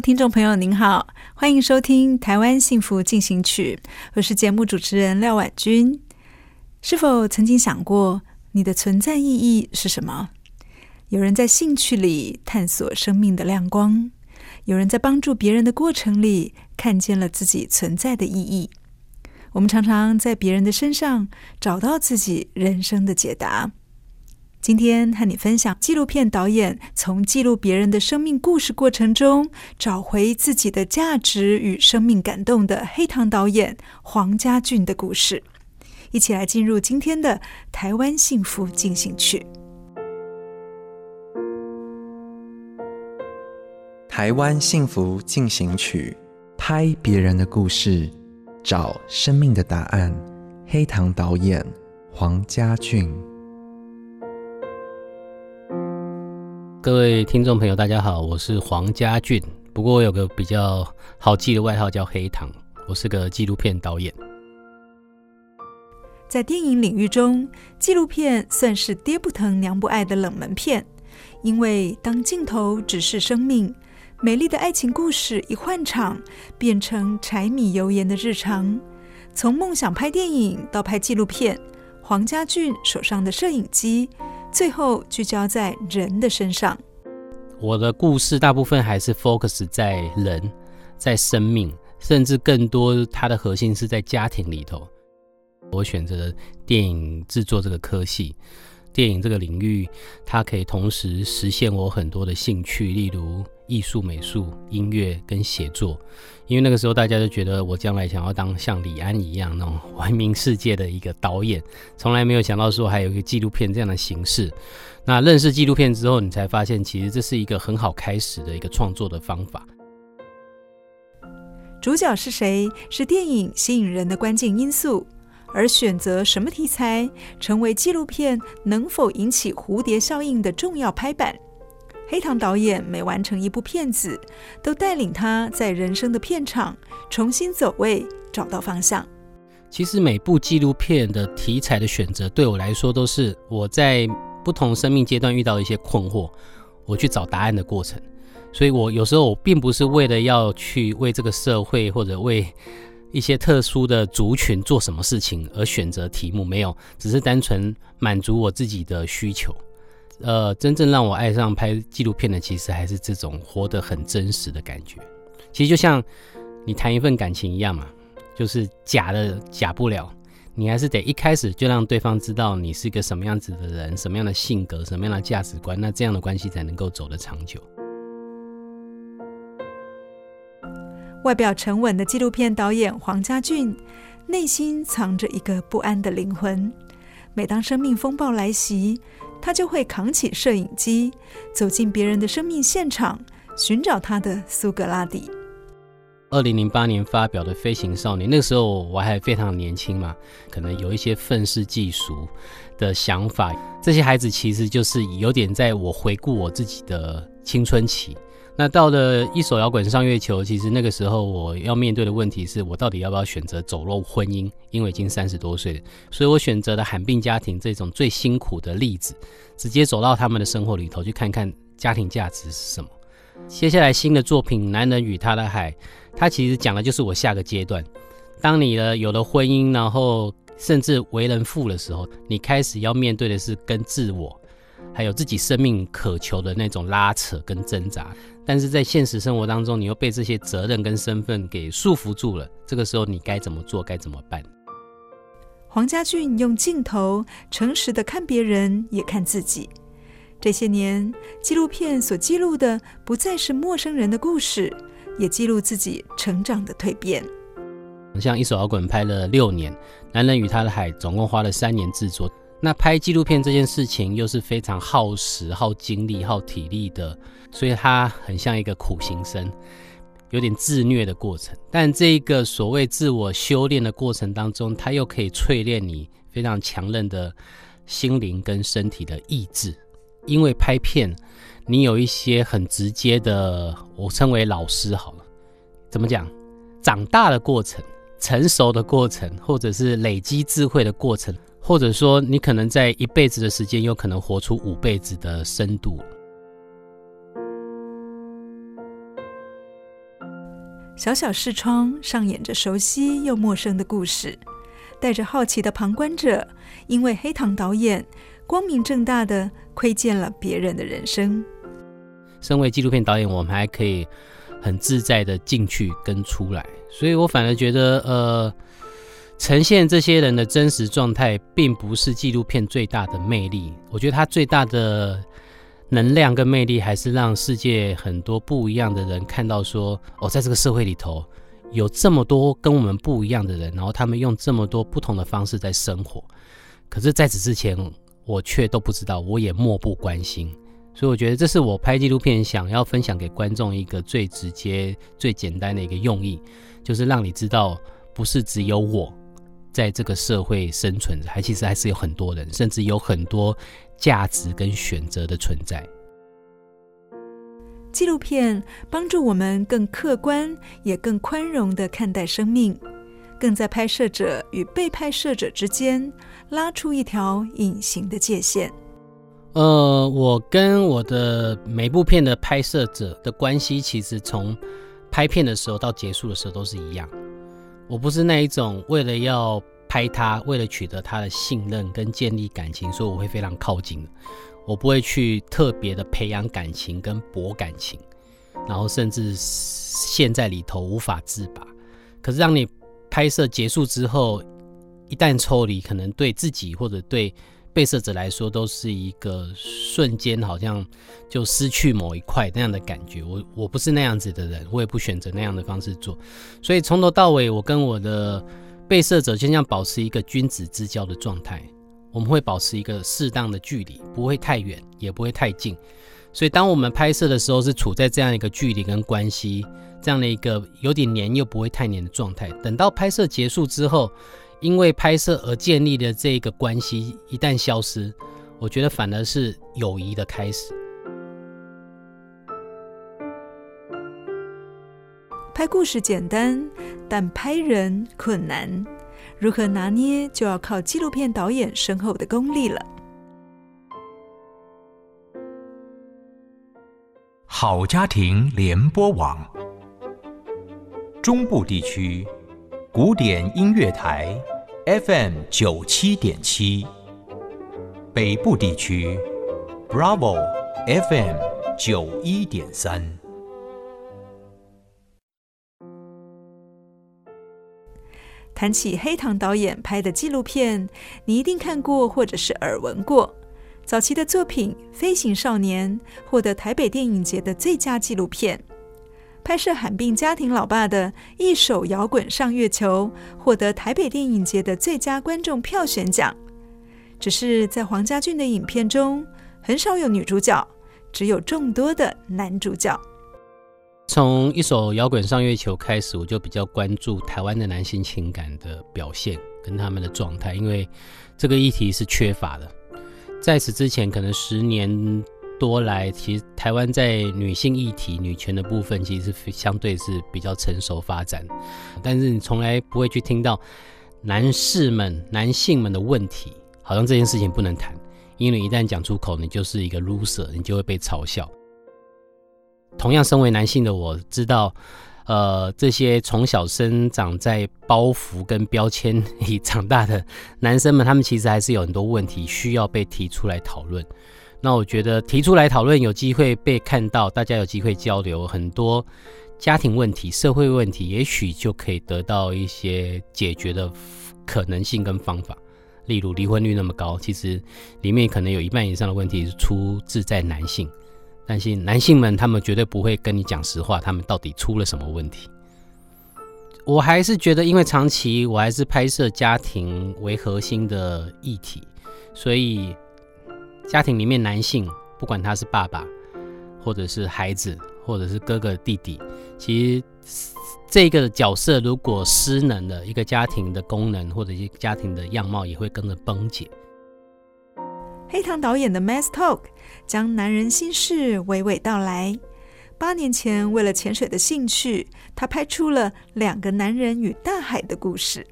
听众朋友您好，欢迎收听《台湾幸福进行曲》，我是节目主持人廖婉君。是否曾经想过，你的存在意义是什么？有人在兴趣里探索生命的亮光，有人在帮助别人的过程里看见了自己存在的意义。我们常常在别人的身上找到自己人生的解答。今天和你分享纪录片导演从记录别人的生命故事过程中找回自己的价值与生命感动的黑糖导演黄家俊的故事。一起来进入今天的台湾幸福进行曲。台湾幸福进行曲，拍别人的故事，找生命的答案。黑糖导演黄家俊。各位听众朋友，大家好，我是黄家俊。不过我有个比较好记的外号叫黑糖，我是个纪录片导演。在电影领域中，纪录片算是爹不疼娘不爱的冷门片，因为当镜头直视生命，美丽的爱情故事一换场，变成柴米油盐的日常。从梦想拍电影到拍纪录片，黄家俊手上的摄影机，最后聚焦在人的身上。我的故事大部分还是 focus 在人，在生命，甚至更多它的核心是在家庭里头。我选择电影制作这个科系，电影这个领域，它可以同时实现我很多的兴趣，例如艺术、美术、音乐跟写作。因为那个时候大家都觉得我将来想要当像李安一样那种闻名世界的一个导演，从来没有想到说还有一个纪录片这样的形式。那认识纪录片之后，你才发现其实这是一个很好开始的一个创作的方法。主角是谁？是电影吸引人的关键因素。而选择什么题材，成为纪录片能否引起蝴蝶效应的重要拍板。黑糖导演每完成一部片子，都带领他在人生的片场重新走位，找到方向。其实每部纪录片的题材的选择，对我来说都是我在不同生命阶段遇到一些困惑，我去找答案的过程。所以我有时候我并不是为了要去为这个社会或者为一些特殊的族群做什么事情而选择题目，没有，只是单纯满足我自己的需求。呃，真正让我爱上拍纪录片的，其实还是这种活得很真实的感觉。其实就像你谈一份感情一样嘛，就是假的假不了，你还是得一开始就让对方知道你是一个什么样子的人，什么样的性格，什么样的价值观，那这样的关系才能够走得长久。外表沉稳的纪录片导演黄家俊，内心藏着一个不安的灵魂。每当生命风暴来袭，他就会扛起摄影机，走进别人的生命现场，寻找他的苏格拉底。二零零八年发表的《飞行少年》，那个时候我还非常年轻嘛，可能有一些愤世嫉俗的想法。这些孩子其实就是有点在我回顾我自己的青春期。那到了一手摇滚上月球，其实那个时候我要面对的问题是我到底要不要选择走入婚姻？因为已经三十多岁了，所以我选择了罕病家庭这种最辛苦的例子，直接走到他们的生活里头去看看家庭价值是什么。接下来新的作品《男人与他的海》，它其实讲的就是我下个阶段，当你呢有了婚姻，然后甚至为人父的时候，你开始要面对的是跟自我还有自己生命渴求的那种拉扯跟挣扎。但是在现实生活当中，你又被这些责任跟身份给束缚住了。这个时候，你该怎么做？该怎么办？黄家俊用镜头诚实的看别人，也看自己。这些年，纪录片所记录的不再是陌生人的故事，也记录自己成长的蜕变。像一首摇滚拍了六年，《男人与他的海》总共花了三年制作。那拍纪录片这件事情又是非常耗时、耗精力、耗体力的，所以它很像一个苦行僧，有点自虐的过程。但这个所谓自我修炼的过程当中，它又可以淬炼你非常强韧的心灵跟身体的意志。因为拍片，你有一些很直接的，我称为老师好了，怎么讲？长大的过程、成熟的过程，或者是累积智慧的过程。或者说，你可能在一辈子的时间，有可能活出五辈子的深度。小小视窗上演着熟悉又陌生的故事，带着好奇的旁观者，因为黑糖导演光明正大的窥见了别人的人生。身为纪录片导演，我们还可以很自在的进去跟出来，所以我反而觉得，呃。呈现这些人的真实状态，并不是纪录片最大的魅力。我觉得它最大的能量跟魅力，还是让世界很多不一样的人看到说，哦，在这个社会里头，有这么多跟我们不一样的人，然后他们用这么多不同的方式在生活。可是在此之前，我却都不知道，我也漠不关心。所以我觉得这是我拍纪录片想要分享给观众一个最直接、最简单的一个用意，就是让你知道，不是只有我。在这个社会生存着，还其实还是有很多人，甚至有很多价值跟选择的存在。纪录片帮助我们更客观，也更宽容的看待生命，更在拍摄者与被拍摄者之间拉出一条隐形的界限。呃，我跟我的每部片的拍摄者的关系，其实从拍片的时候到结束的时候都是一样。我不是那一种为了要拍他，为了取得他的信任跟建立感情，所以我会非常靠近。我不会去特别的培养感情跟博感情，然后甚至陷在里头无法自拔。可是让你拍摄结束之后，一旦抽离，可能对自己或者对被摄者来说都是一个瞬间，好像就失去某一块那样的感觉。我我不是那样子的人，我也不选择那样的方式做。所以从头到尾，我跟我的被摄者就像保持一个君子之交的状态。我们会保持一个适当的距离，不会太远，也不会太近。所以当我们拍摄的时候，是处在这样一个距离跟关系，这样的一个有点黏又不会太黏的状态。等到拍摄结束之后。因为拍摄而建立的这个关系一旦消失，我觉得反而是友谊的开始。拍故事简单，但拍人困难。如何拿捏，就要靠纪录片导演深厚的功力了。好家庭联播网，中部地区。古典音乐台 FM 九七点七，北部地区 Bravo FM 九一点三。谈起黑糖导演拍的纪录片，你一定看过或者是耳闻过。早期的作品《飞行少年》获得台北电影节的最佳纪录片。拍摄罕病家庭老爸的一首摇滚上月球，获得台北电影节的最佳观众票选奖。只是在黄家俊的影片中，很少有女主角，只有众多的男主角。从一首摇滚上月球开始，我就比较关注台湾的男性情感的表现跟他们的状态，因为这个议题是缺乏的。在此之前，可能十年。多来，其实台湾在女性议题、女权的部分，其实是相对是比较成熟发展。但是你从来不会去听到男士们、男性们的问题，好像这件事情不能谈，因为你一旦讲出口，你就是一个 loser，你就会被嘲笑。同样，身为男性的我知道，呃，这些从小生长在包袱跟标签里长大的男生们，他们其实还是有很多问题需要被提出来讨论。那我觉得提出来讨论，有机会被看到，大家有机会交流，很多家庭问题、社会问题，也许就可以得到一些解决的可能性跟方法。例如离婚率那么高，其实里面可能有一半以上的问题是出自在男性，但是男性们他们绝对不会跟你讲实话，他们到底出了什么问题？我还是觉得，因为长期我还是拍摄家庭为核心的议题，所以。家庭里面，男性不管他是爸爸，或者是孩子，或者是哥哥弟弟，其实这个角色如果失能了，一个家庭的功能或者一个家庭的样貌也会跟着崩解。黑糖导演的《Mass Talk》将男人心事娓娓道来。八年前，为了潜水的兴趣，他拍出了两个男人与大海的故事。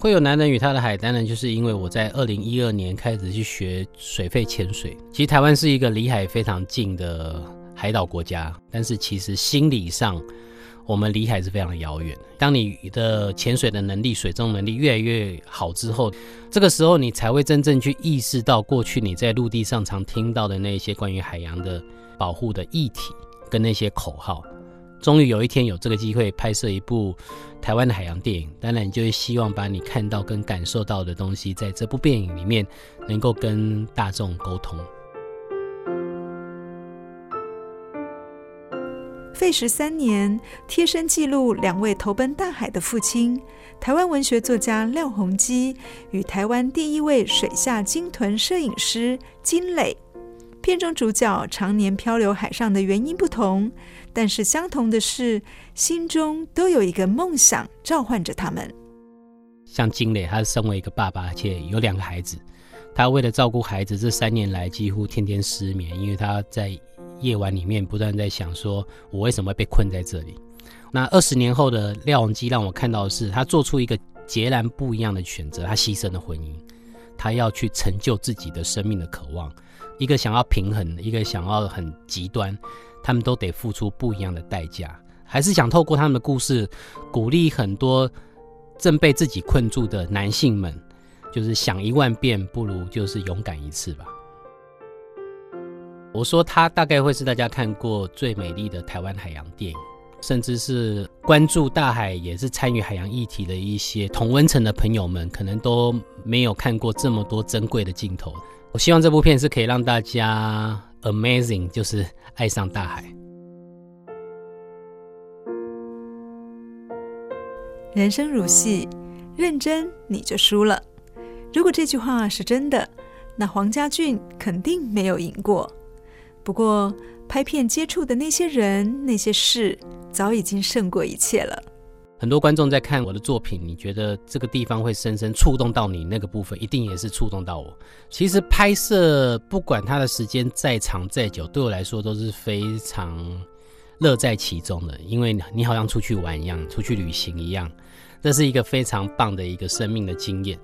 会有男人与他的海，当然就是因为我在二零一二年开始去学水肺潜水。其实台湾是一个离海非常近的海岛国家，但是其实心理上我们离海是非常遥远。当你的潜水的能力、水中能力越来越好之后，这个时候你才会真正去意识到过去你在陆地上常听到的那些关于海洋的保护的议题跟那些口号。终于有一天有这个机会拍摄一部台湾的海洋电影，当然就会希望把你看到跟感受到的东西，在这部电影里面能够跟大众沟通。费时三年，贴身记录两位投奔大海的父亲，台湾文学作家廖鸿基与台湾第一位水下鲸豚摄影师金磊。片中主角常年漂流海上的原因不同，但是相同的是，心中都有一个梦想召唤着他们。像金磊，他身为一个爸爸，而且有两个孩子，他为了照顾孩子，这三年来几乎天天失眠，因为他在夜晚里面不断在想：说我为什么会被困在这里？那二十年后的廖鸿基让我看到的是，他做出一个截然不一样的选择，他牺牲了婚姻，他要去成就自己的生命的渴望。一个想要平衡，一个想要很极端，他们都得付出不一样的代价。还是想透过他们的故事，鼓励很多正被自己困住的男性们，就是想一万遍不如就是勇敢一次吧。我说他大概会是大家看过最美丽的台湾海洋电影，甚至是关注大海也是参与海洋议题的一些同温层的朋友们，可能都没有看过这么多珍贵的镜头。我希望这部片是可以让大家 amazing，就是爱上大海。人生如戏，认真你就输了。如果这句话是真的，那黄家俊肯定没有赢过。不过，拍片接触的那些人、那些事，早已经胜过一切了。很多观众在看我的作品，你觉得这个地方会深深触动到你那个部分，一定也是触动到我。其实拍摄不管它的时间再长再久，对我来说都是非常乐在其中的，因为你好像出去玩一样，出去旅行一样，这是一个非常棒的一个生命的经验。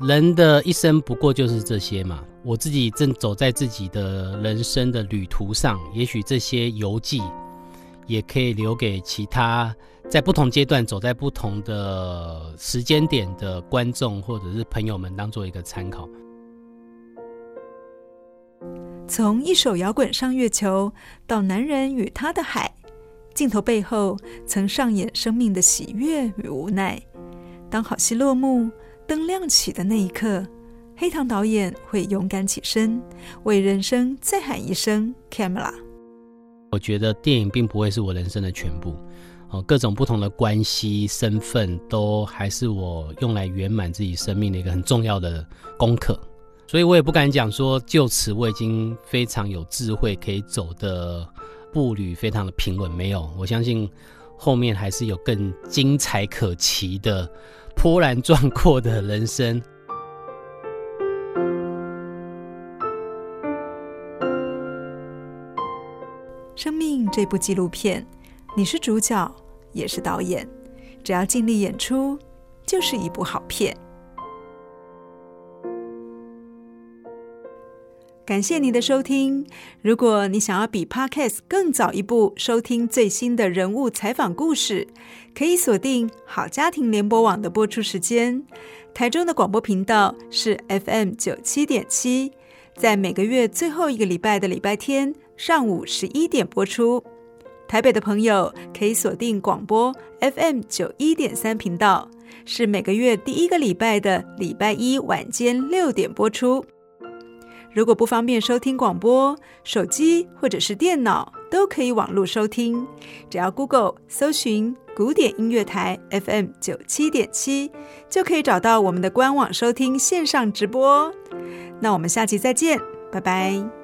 人的一生不过就是这些嘛，我自己正走在自己的人生的旅途上，也许这些游记也可以留给其他。在不同阶段走在不同的时间点的观众或者是朋友们，当做一个参考。从一首摇滚上月球到男人与他的海，镜头背后曾上演生命的喜悦与无奈。当好戏落幕，灯亮起的那一刻，黑糖导演会勇敢起身，为人生再喊一声 “camera”。我觉得电影并不会是我人生的全部。哦，各种不同的关系、身份，都还是我用来圆满自己生命的一个很重要的功课。所以我也不敢讲说，就此我已经非常有智慧，可以走的步履非常的平稳。没有，我相信后面还是有更精彩可期的、波澜壮阔的人生。生命这部纪录片。你是主角，也是导演，只要尽力演出，就是一部好片。感谢你的收听。如果你想要比 Podcast 更早一步收听最新的人物采访故事，可以锁定好家庭联播网的播出时间。台中的广播频道是 FM 九七点七。在每个月最后一个礼拜的礼拜天上午十一点播出。台北的朋友可以锁定广播 FM 九一点三频道，是每个月第一个礼拜的礼拜一晚间六点播出。如果不方便收听广播，手机或者是电脑都可以网络收听，只要 Google 搜寻古典音乐台 FM 九七点七，就可以找到我们的官网收听线上直播。那我们下期再见，拜拜。